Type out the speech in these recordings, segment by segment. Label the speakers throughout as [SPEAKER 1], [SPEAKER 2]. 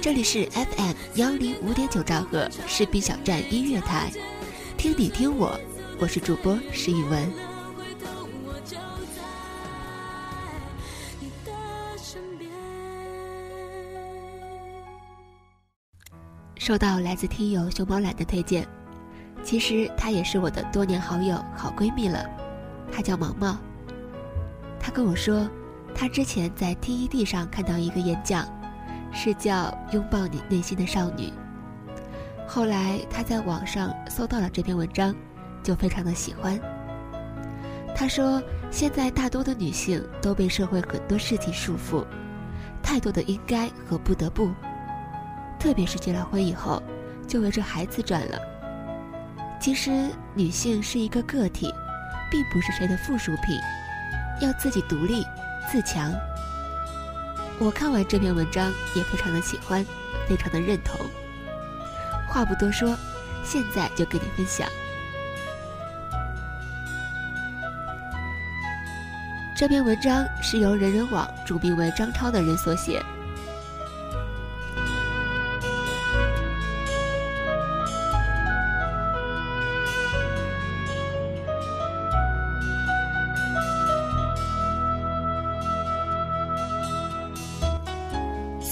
[SPEAKER 1] 这里是 FM 幺零五点九兆赫士兵小站音乐台，听你听我，我是主播石宇文。收到来自听友熊猫懒的推荐。其实她也是我的多年好友、好闺蜜了，她叫毛毛。她跟我说，她之前在 TED 上看到一个演讲，是叫“拥抱你内心的少女”。后来她在网上搜到了这篇文章，就非常的喜欢。她说，现在大多的女性都被社会很多事情束缚，太多的应该和不得不，特别是结了婚以后，就围着孩子转了。其实，女性是一个个体，并不是谁的附属品，要自己独立、自强。我看完这篇文章也非常的喜欢，非常的认同。话不多说，现在就跟你分享。这篇文章是由人人网主编为张超的人所写。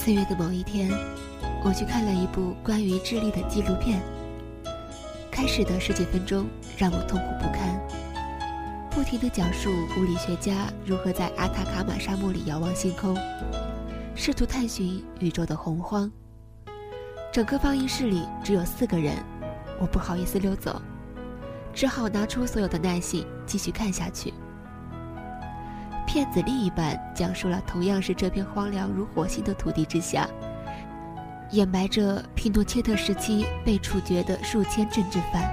[SPEAKER 1] 四月的某一天，我去看了一部关于智利的纪录片。开始的十几分钟让我痛苦不堪，不停地讲述物理学家如何在阿塔卡马沙漠里遥望星空，试图探寻宇宙的洪荒。整个放映室里只有四个人，我不好意思溜走，只好拿出所有的耐性继续看下去。骗子另一半讲述了同样是这片荒凉如火星的土地之下，掩埋着皮诺切特时期被处决的数千政治犯。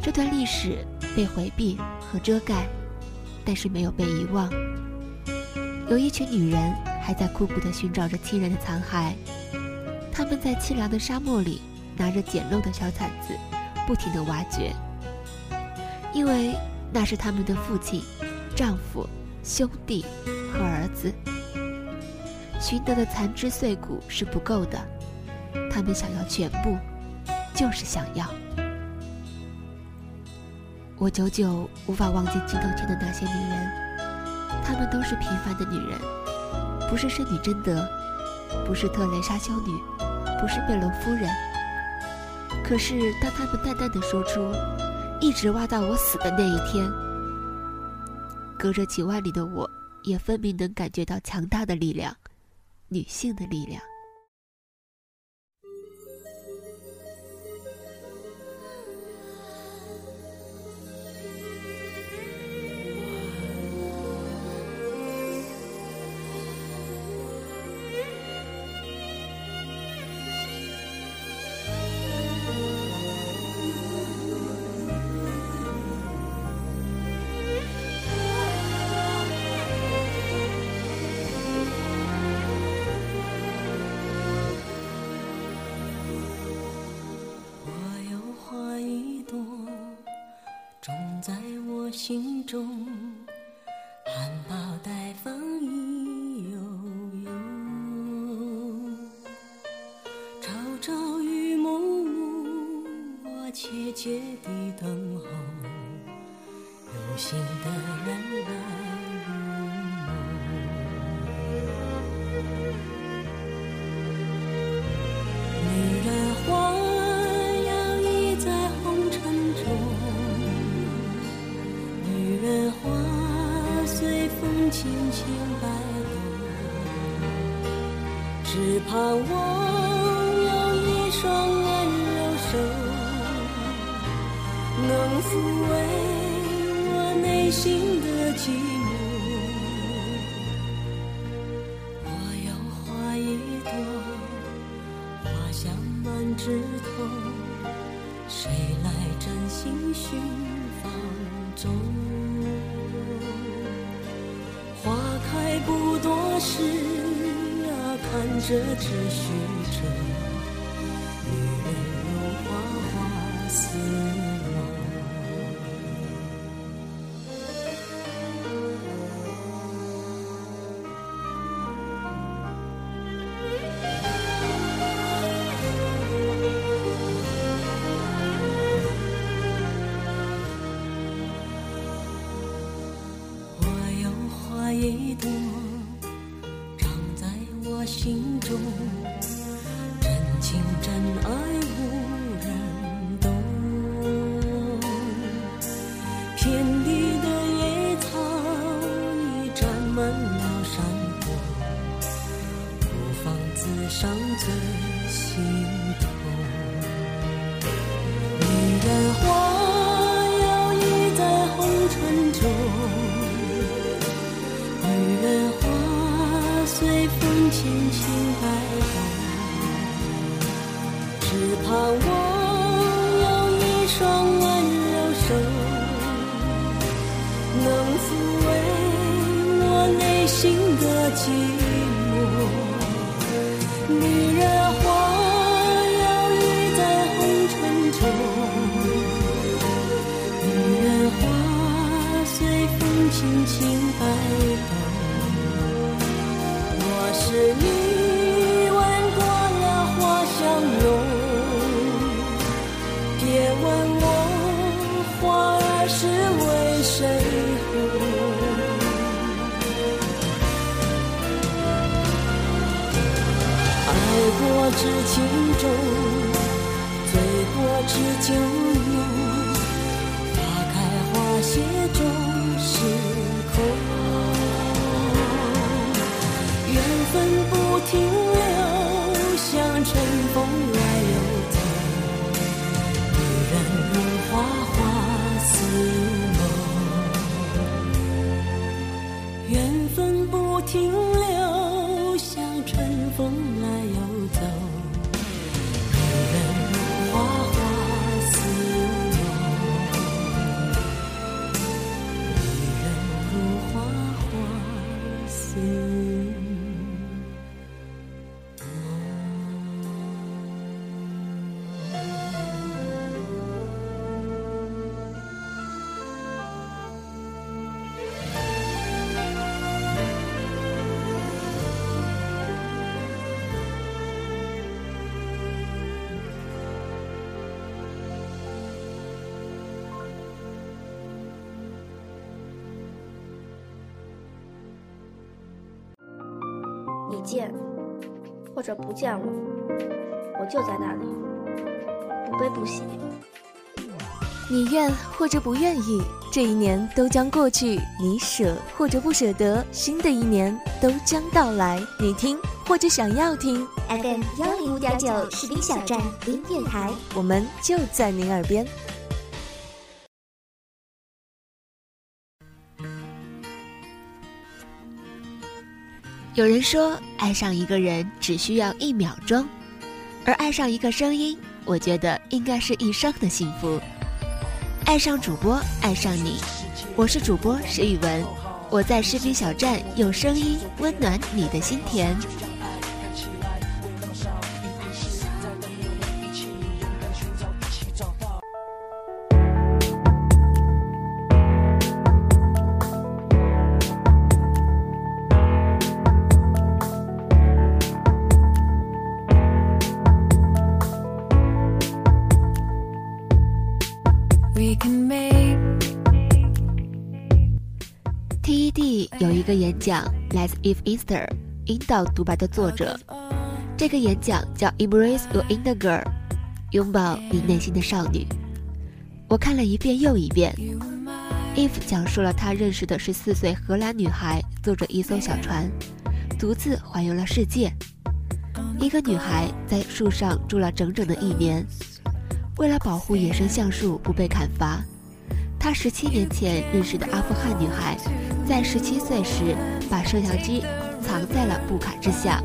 [SPEAKER 1] 这段历史被回避和遮盖，但是没有被遗忘。有一群女人还在苦苦地寻找着亲人的残骸，他们在凄凉的沙漠里拿着简陋的小铲子，不停地挖掘，因为那是他们的父亲。丈夫、兄弟和儿子寻得的残肢碎骨是不够的，他们想要全部，就是想要。我久久无法忘记镜头前的那些女人，她们都是平凡的女人，不是圣女贞德，不是特蕾莎修女，不是贝隆夫人。可是当她们淡淡的说出“一直挖到我死的那一天”。隔着几万里的我，也分明能感觉到强大的力量，女性的力量。
[SPEAKER 2] 心中。这
[SPEAKER 3] 只虚着。女人如花花似梦。我有花一朵，心中，真情真爱抚慰我内心的寂寞。过知酒浓。花开花谢终是空，缘分不停留，像春风
[SPEAKER 4] 你见或者不见我，我就在那里，不悲不喜。
[SPEAKER 1] 你愿或者不愿意，这一年都将过去；你舍或者不舍得，新的一年都将到来。你听或者想要听
[SPEAKER 5] ，FM 幺零五点九士兵小站音乐台，
[SPEAKER 1] 我们就在您耳边。有人说，爱上一个人只需要一秒钟，而爱上一个声音，我觉得应该是一生的幸福。爱上主播，爱上你，我是主播石宇文，我在视频小站用声音温暖你的心田。来自 Eve Easter 引导独白的作者，这个演讲叫 Embrace Your Inner Girl，拥抱你内心的少女。我看了一遍又一遍。Eve 讲述了他认识的十四岁荷兰女孩，坐着一艘小船，独自环游了世界。一个女孩在树上住了整整的一年，为了保护野生橡树不被砍伐，她十七年前认识的阿富汗女孩，在十七岁时把摄像机藏在了布卡之下，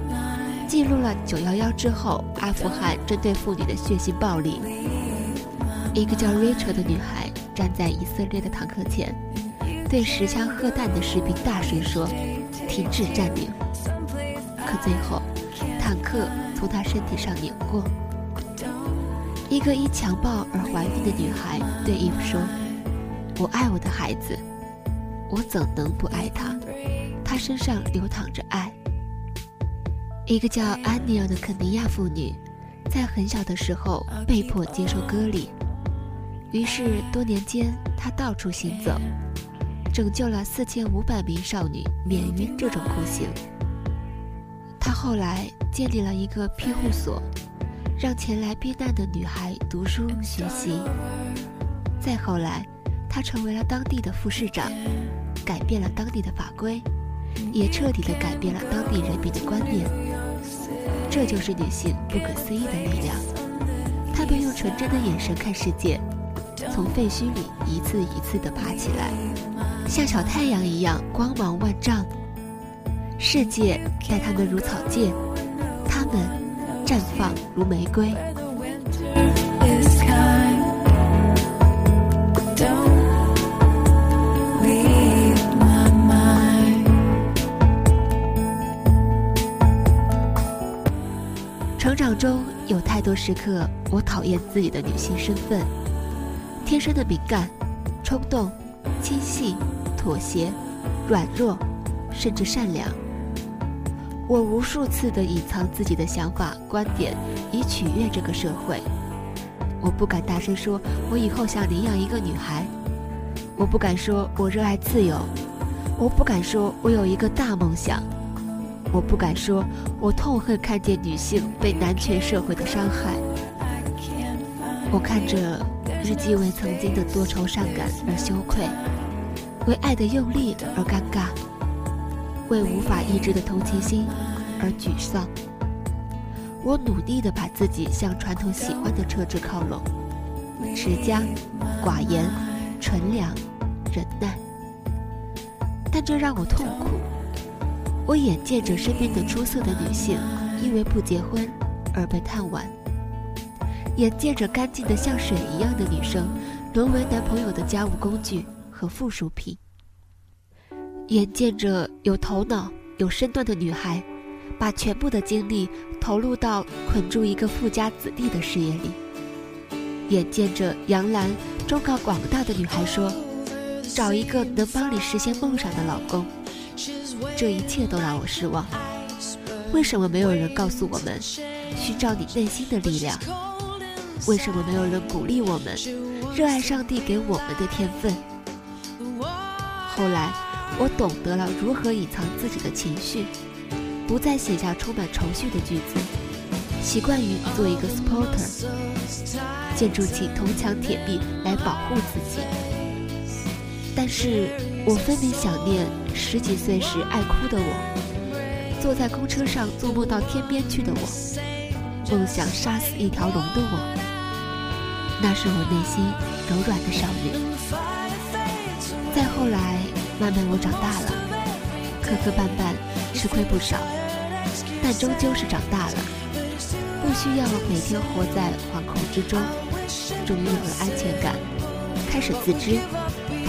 [SPEAKER 1] 记录了九幺幺之后阿富汗针对妇女的血腥暴力。一个叫 Rachel 的女孩站在以色列的坦克前，对持枪喝弹的士兵大声说：“停止占领。”可最后。坦克从她身体上碾过。一个因强暴而怀孕的女孩对伊芙说：“我爱我的孩子，我怎能不爱她？她身上流淌着爱。”一个叫安妮尔的肯尼亚妇女，在很小的时候被迫接受割礼，于是多年间她到处行走，拯救了四千五百名少女免于这种酷刑。她后来建立了一个庇护所，让前来避难的女孩读书学习。再后来，她成为了当地的副市长，改变了当地的法规，也彻底的改变了当地人民的观念。这就是女性不可思议的力量。她们用纯真的眼神看世界，从废墟里一次一次的爬起来，像小太阳一样光芒万丈。世界待他们如草芥，他们绽放如玫瑰。中有太多时刻，我讨厌自己的女性身份，天生的敏感、冲动、轻细、妥协、软弱，甚至善良。我无数次的隐藏自己的想法、观点，以取悦这个社会。我不敢大声说，我以后想领养一个女孩；我不敢说，我热爱自由；我不敢说，我有一个大梦想；我不敢说，我痛恨看见女性被男权社会的伤害。我看着日记为曾经的多愁善感而羞愧，为爱的用力而尴尬。为无法抑制的同情心而沮丧，我努力地把自己向传统喜欢的车质靠拢，持家、寡言、纯良、忍耐。但这让我痛苦。我眼见着身边的出色的女性因为不结婚而被叹惋，眼见着干净的像水一样的女生沦为男朋友的家务工具和附属品。眼见着有头脑、有身段的女孩，把全部的精力投入到捆住一个富家子弟的事业里；眼见着杨澜忠告广大的女孩说：“找一个能帮你实现梦想的老公。”这一切都让我失望。为什么没有人告诉我们，寻找你内心的力量？为什么没有人鼓励我们，热爱上帝给我们的天分？后来。我懂得了如何隐藏自己的情绪，不再写下充满愁绪的句子，习惯于做一个 supporter，建筑起铜墙铁壁来保护自己。但是我分明想念十几岁时爱哭的我，坐在公车上做梦到天边去的我，梦想杀死一条龙的我。那是我内心柔软的少女。再后来。慢慢我长大了，磕磕绊绊，吃亏不少，但终究是长大了，不需要每天活在惶恐之中，终于有了安全感，开始自知，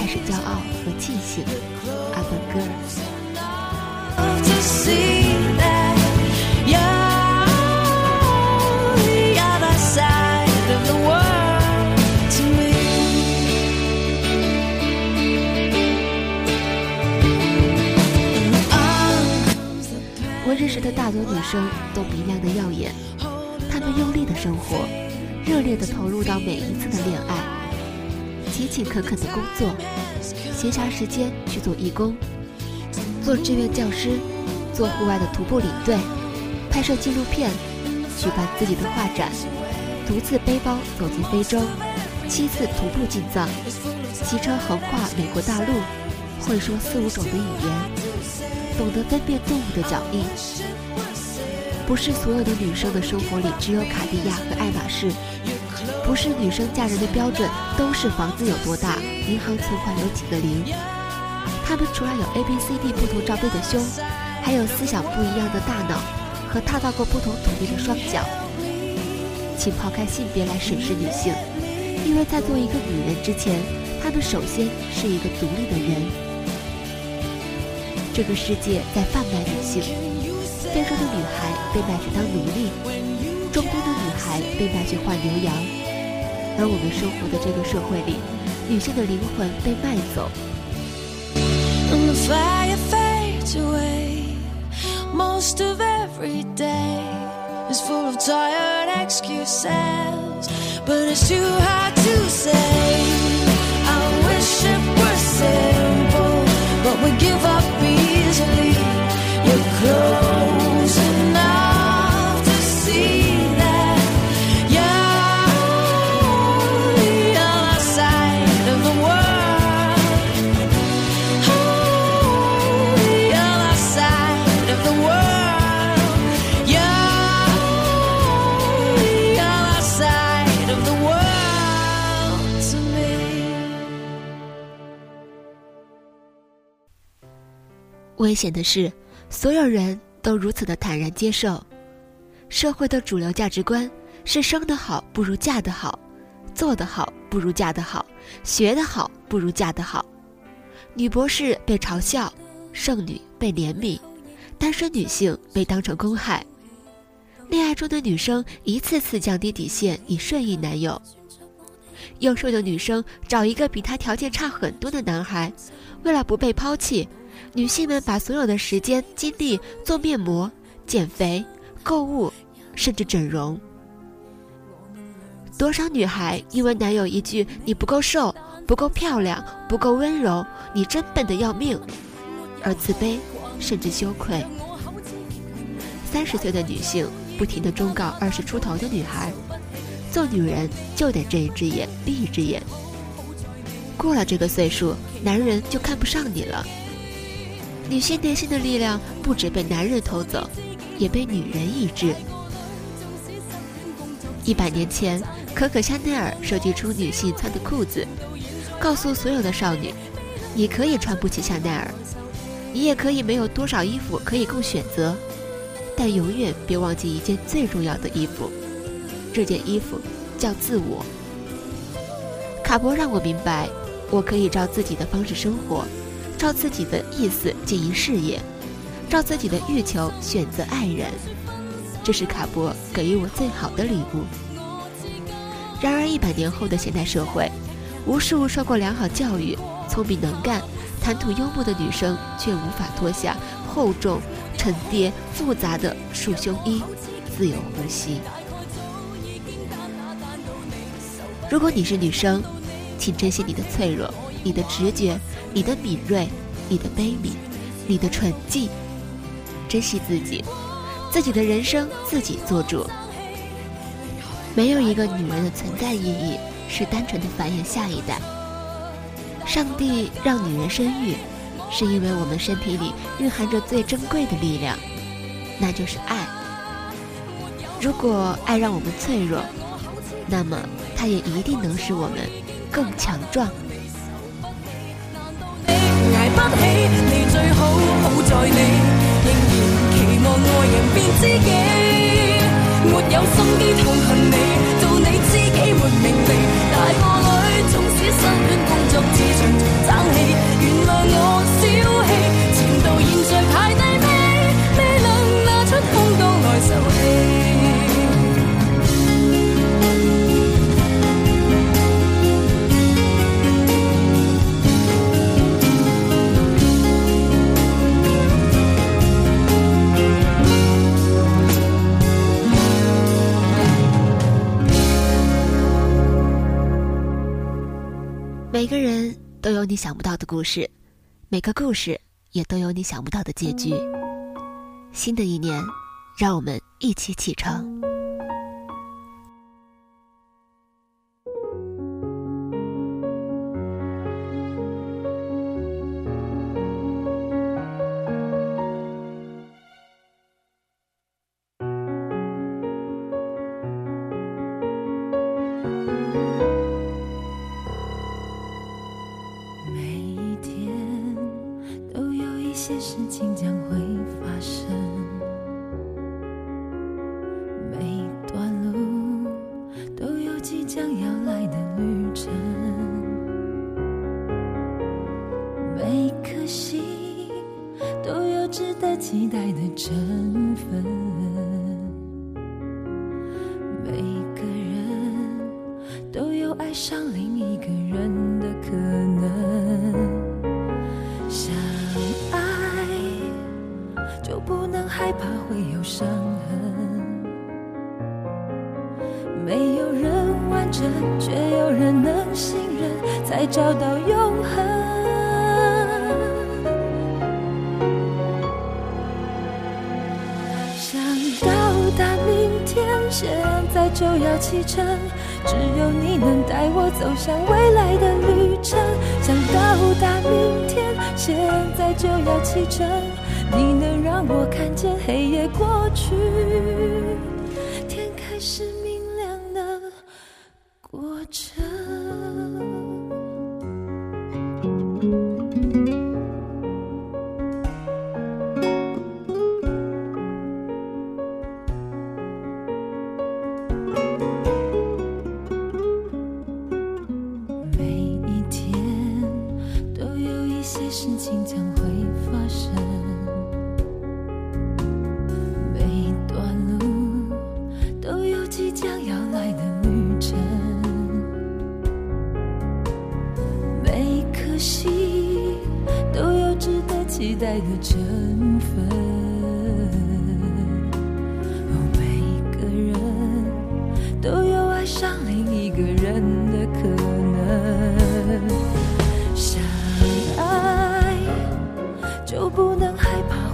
[SPEAKER 1] 开始骄傲和庆幸。阿本哥。认识的大多女生都明亮的耀眼，她们用力的生活，热烈的投入到每一次的恋爱，勤勤恳恳的工作，闲暇时间去做义工，做志愿教师，做户外的徒步领队，拍摄纪录片，举办自己的画展，独自背包走进非洲，七次徒步进藏，骑车横跨美国大陆，会说四五种的语言。懂得分辨动物的脚印，不是所有的女生的生活里只有卡地亚和爱马仕，不是女生嫁人的标准都是房子有多大，银行存款有几个零。她们除了有 A B C D 不同罩杯的胸，还有思想不一样的大脑和踏到过不同土地的双脚。请抛开性别来审视女性，因为在做一个女人之前，她们首先是一个独立的人。这个世界在贩卖女性。非洲的女孩被卖去当奴隶，中东的女孩被卖去换牛羊，而我们生活的这个社会里，女性的灵魂被卖走。危险的是，所有人都如此的坦然接受，社会的主流价值观是生得好不如嫁得好，做得好不如嫁得好，学得好不如嫁得好。女博士被嘲笑，剩女被怜悯，单身女性被当成公害，恋爱中的女生一次次降低底线以顺应男友。优秀的女生找一个比她条件差很多的男孩，为了不被抛弃。女性们把所有的时间精力做面膜、减肥、购物，甚至整容。多少女孩因为男友一句“你不够瘦、不够漂亮、不够温柔，你真笨的要命”，而自卑甚至羞愧。三十岁的女性不停地忠告二十出头的女孩：“做女人就得睁一只眼闭一只眼。过了这个岁数，男人就看不上你了。”女性内心的力量不止被男人偷走，也被女人抑制。一百年前，可可香奈儿设计出女性穿的裤子，告诉所有的少女：你可以穿不起香奈儿，你也可以没有多少衣服可以供选择，但永远别忘记一件最重要的衣服，这件衣服叫自我。卡博让我明白，我可以照自己的方式生活。照自己的意思经营事业，照自己的欲求选择爱人，这是卡博给予我最好的礼物。然而，一百年后的现代社会，无数受过良好教育、聪明能干、谈吐幽默的女生，却无法脱下厚重、沉甸、复杂的束胸衣，自由呼吸。如果你是女生，请珍惜你的脆弱。你的直觉，你的敏锐，你的悲悯，你的纯净，珍惜自己，自己的人生自己做主。没有一个女人的存在意义是单纯的繁衍下一代。上帝让女人生育，是因为我们身体里蕴含着最珍贵的力量，那就是爱。如果爱让我们脆弱，那么它也一定能使我们更强壮。
[SPEAKER 2] 你最好好在你仍然期望爱人变知己，没有心机痛你想
[SPEAKER 1] 不到的故事，每个故事也都有你想不到的结局。新的一年，让我们一起启程。
[SPEAKER 2] 上另一个人。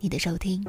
[SPEAKER 1] 你的收听。